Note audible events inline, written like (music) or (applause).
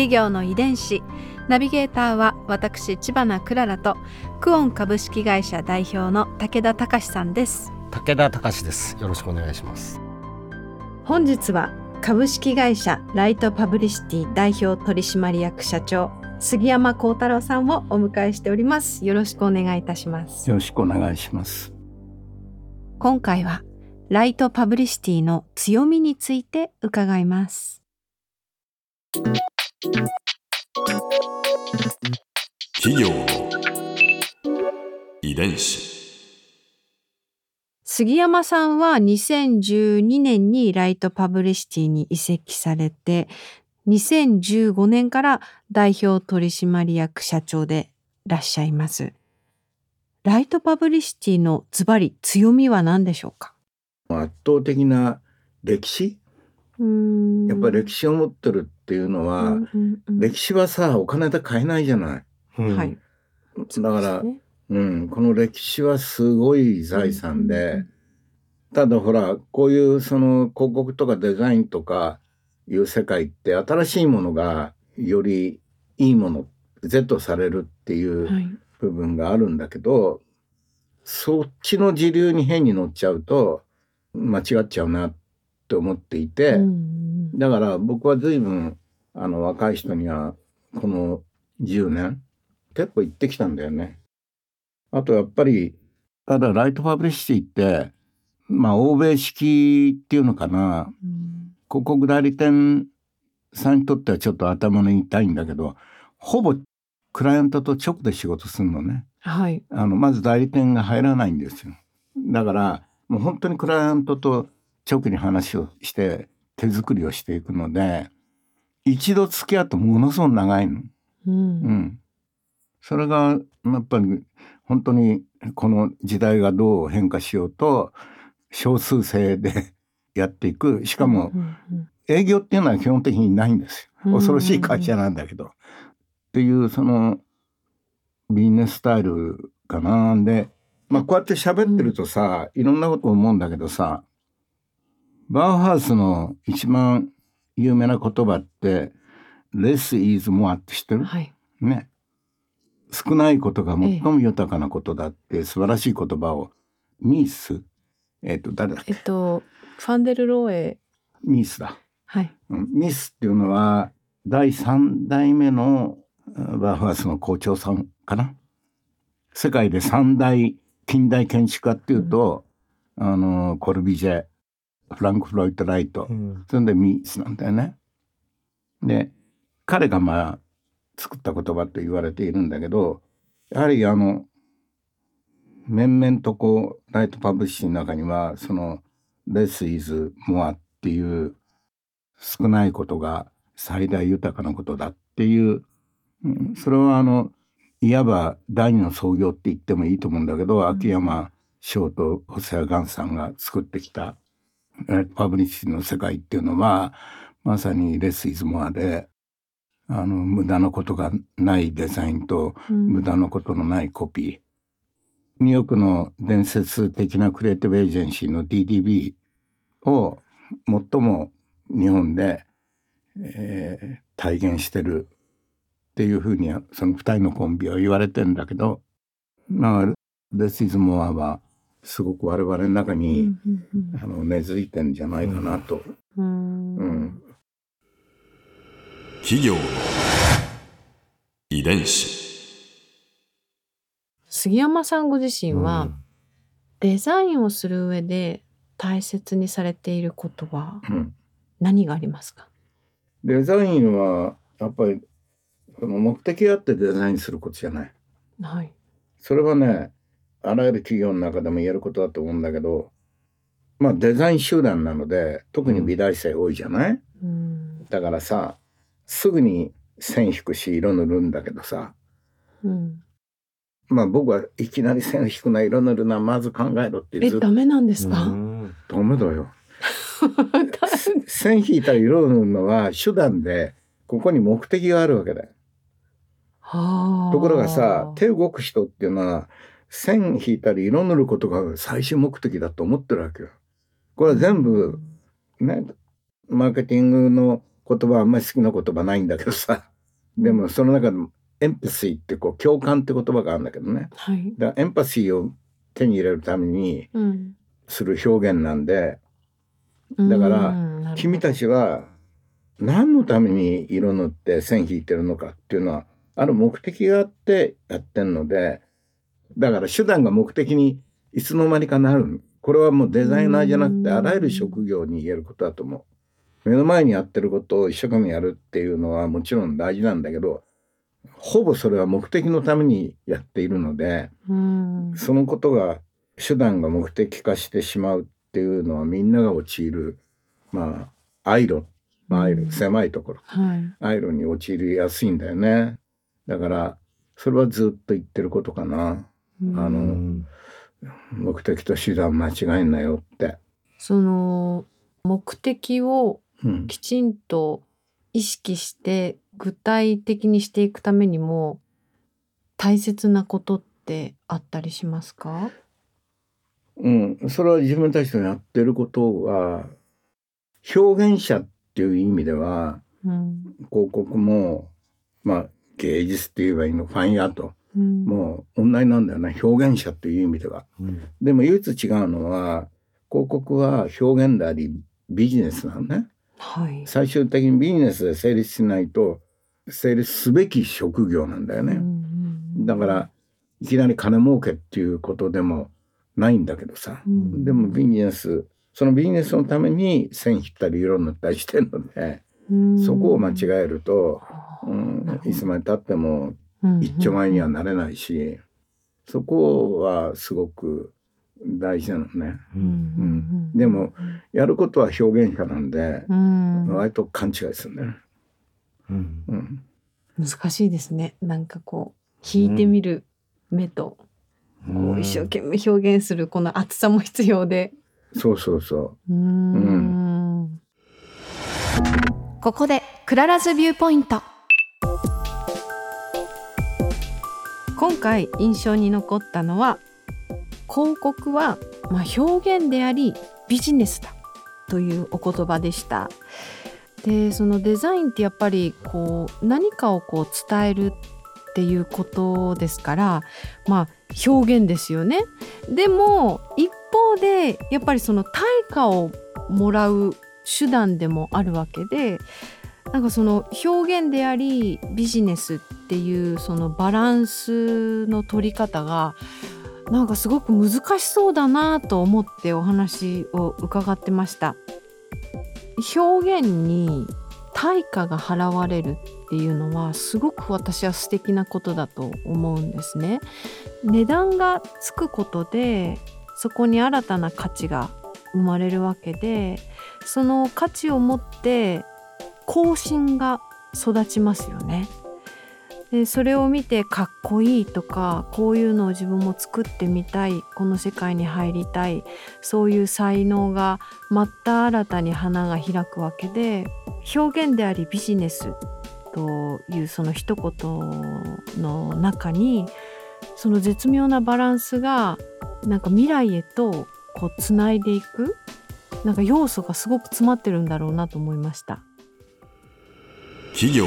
企業の遺伝子。ナビゲーターは私千葉なクララとクオン株式会社代表の武田隆さんです。武田隆です。よろしくお願いします。本日は株式会社ライトパブリシティ代表取締役社長杉山幸太郎さんをお迎えしております。よろしくお願いいたします。よろしくお願いします。今回はライトパブリシティの強みについて伺います企業の遺伝子。杉山さんは2012年にライトパブリシティに移籍されて2015年から代表取締役社長でいらっしゃいます。ライトパブリシティのズバリ強みは何でしょうか？圧倒的な歴史？やっぱり歴史を持ってるっていうのは、うんうんうん。歴史はさお金で買えないじゃない。うん。はいだからね。うん、この歴史はすごい財産で、ただほらこういうその広告とかデザインとかいう世界って新しいものがよりいいもの Z されるっていうはい。部分があるんだけど、そっちの時流に変に乗っちゃうと間違っちゃうなって思っていて、うん。だから僕は随分あの若い人にはこの10年結構行ってきたんだよね。あとやっぱりただライトパブリシティってまあ欧米式っていうのかなうん広告代理店さんにとってはちょっと頭の痛いんだけどほぼクライアントと直で仕事するのね。はいあのまず代理店が入らないんですよ。だからもう本当にクライアントと直に話をして手作りをしていくので一度付き合うとものすごく長いの。うんうん。それがやっぱり本当にこの時代がどう変化しようと少数制で (laughs) やっていくしかも営業っていうのは基本的にないんですうんよ。恐ろしい会社なんだけど。っていうそのビジネススタイルかなんで、まあこうやって喋ってるとさ、いろんなこと思うんだけどさ、バウハウスの一番有名な言葉って、less is more って知ってる？はい。ね。少ないことが最も豊かなことだって素晴らしい言葉を、ミース？えっ、と、誰だっけ？えっとファンデルローエ。ミースだ。はい。うん。ミスっていうのは第3代目のうんバウハウスの校長さんかな？世界で三大近代建築家っていうと、あのコルビジェフランク・ロイド・ライト、うんそれでミスなんだよね。で彼がまあ作った言葉と言われているんだけどやはりあの脈々とこうライトパブリシティの中にはその「less is more」っていう少ないことが最大豊かなことだっていう、うんそれはあのいわば第二の創業って言ってもいいと思うんだけど、秋山翔と細谷岩さんが作ってきたえーパブリッシュの世界っていうのはまさにレスイズモアであの無駄なことがないデザインとうん。無駄なことのないコピー、ニューヨークの伝説的なクリエイティブエージェンシーの DDB を最も日本で、えー体現してるっていうふうにはその二人のコンビは言われてんだけどまあレスイズモアはすごく我々の中に、うんうんあの根付いてんじゃないかなと。うんううんん。企業の遺伝子。杉山さんご自身は、うんデザインをする上で大切にされていることはうん何がありますか？デザインはやっぱりその目的があってデザインすることじゃない。はい。それはねあらゆる企業の中でも言えることだと思うんだけどまあデザイン集団なので特に美大生多いじゃない、うん。だからさすぐに線引くし色塗るんだけどさ。うん、まあ僕はいきなり線引くな色塗るなまず考えろってえずっと。ダメなんですか、うん。ダメだよ。(laughs) 線引いたり色を塗るのは手段でここに目的があるわけだよ。はあ。ところがさ手動く人っていうのは線引いたり色塗ることが最終目的だと思ってるわけよ。これは全部ねマーケティングの言葉はあんまり好きな言葉ないんだけどさ。でもその中でもエンパシーってこう共感って言葉があるんだけどね。はい、だからエンパシーを手に入れるためにうん、する表現なんで。だからうんなるほど。君たちは何のために色塗って線引いてるのかっていうのはある目的があってやってんのでだから手段が目的にいつの間にかなる。これはもうデザイナーじゃなくてうん。あらゆる職業に言えることだと思う。目の前にやってることを一生懸命やるっていうのはもちろん大事なんだけどほぼそれは目的のためにやっているのでうん。そのことが手段が目的化してしまうっていうのはみんなが陥る。まあアイロまあアイロうん。狭いところ。はい。アイロに陥りやすいんだよね。だからそれはずっと言ってることかな。うんあのうん目的と手段間違えんなよって、その目的をうん、きちんと意識して具体的にしていくためにも大切なことってあったりしますか？うん、それは自分たちのやってることは表現者っていう意味ではうん、広告もまあ芸術って言えばいいのファインアートうん、もう同じなんだよね表現者っていう意味では。うんでも唯一違うのは広告は表現でありビジネスなのね。はい。最終的にビジネスで成立しないと成立すべき職業なんだよね。うんだからいきなり金儲けっていうことでもないんだけどさ。うんでもビジネスそのビジネスのために線引ったり色塗ったりしてるので、うんそこを間違えると、うんいつまでたってもうん一丁前にはなれないし、そこはすごく大事なのね。ううんんでもやることは表現者なんで、うん。割と勘違いするんだよね。うん。うん。難しいですね。なんかこう引いてみる目と、こう一生懸命表現するこの熱さも必要で。そうそうそう。ーん。ここで Clara's Viewpoint今回印象に残ったのは広告は、ま、表現でありビジネスだというお言葉でした。でそのデザインってやっぱりこう何かをこう伝えるっていうことですからまあ表現ですよね。でも一方でやっぱりその対価をもらう手段でもあるわけでなんかその表現でありビジネスっていうそのバランスの取り方がなんかすごく難しそうだなと思ってお話を伺ってました表現に対価が払われるっていうのはすごく私は素敵なことだと思うんですね値段がつくことでそこに新たな価値が生まれるわけでその価値を持って更新が育ちますよね。でそれを見てかっこいいとかこういうのを自分も作ってみたいこの世界に入りたいそういう才能がまた新たに花が開くわけで表現でありビジネスというその一言の中にその絶妙なバランスがなんか未来へとこうつないでいくなんか要素がすごく詰まってるんだろうなと思いました。企業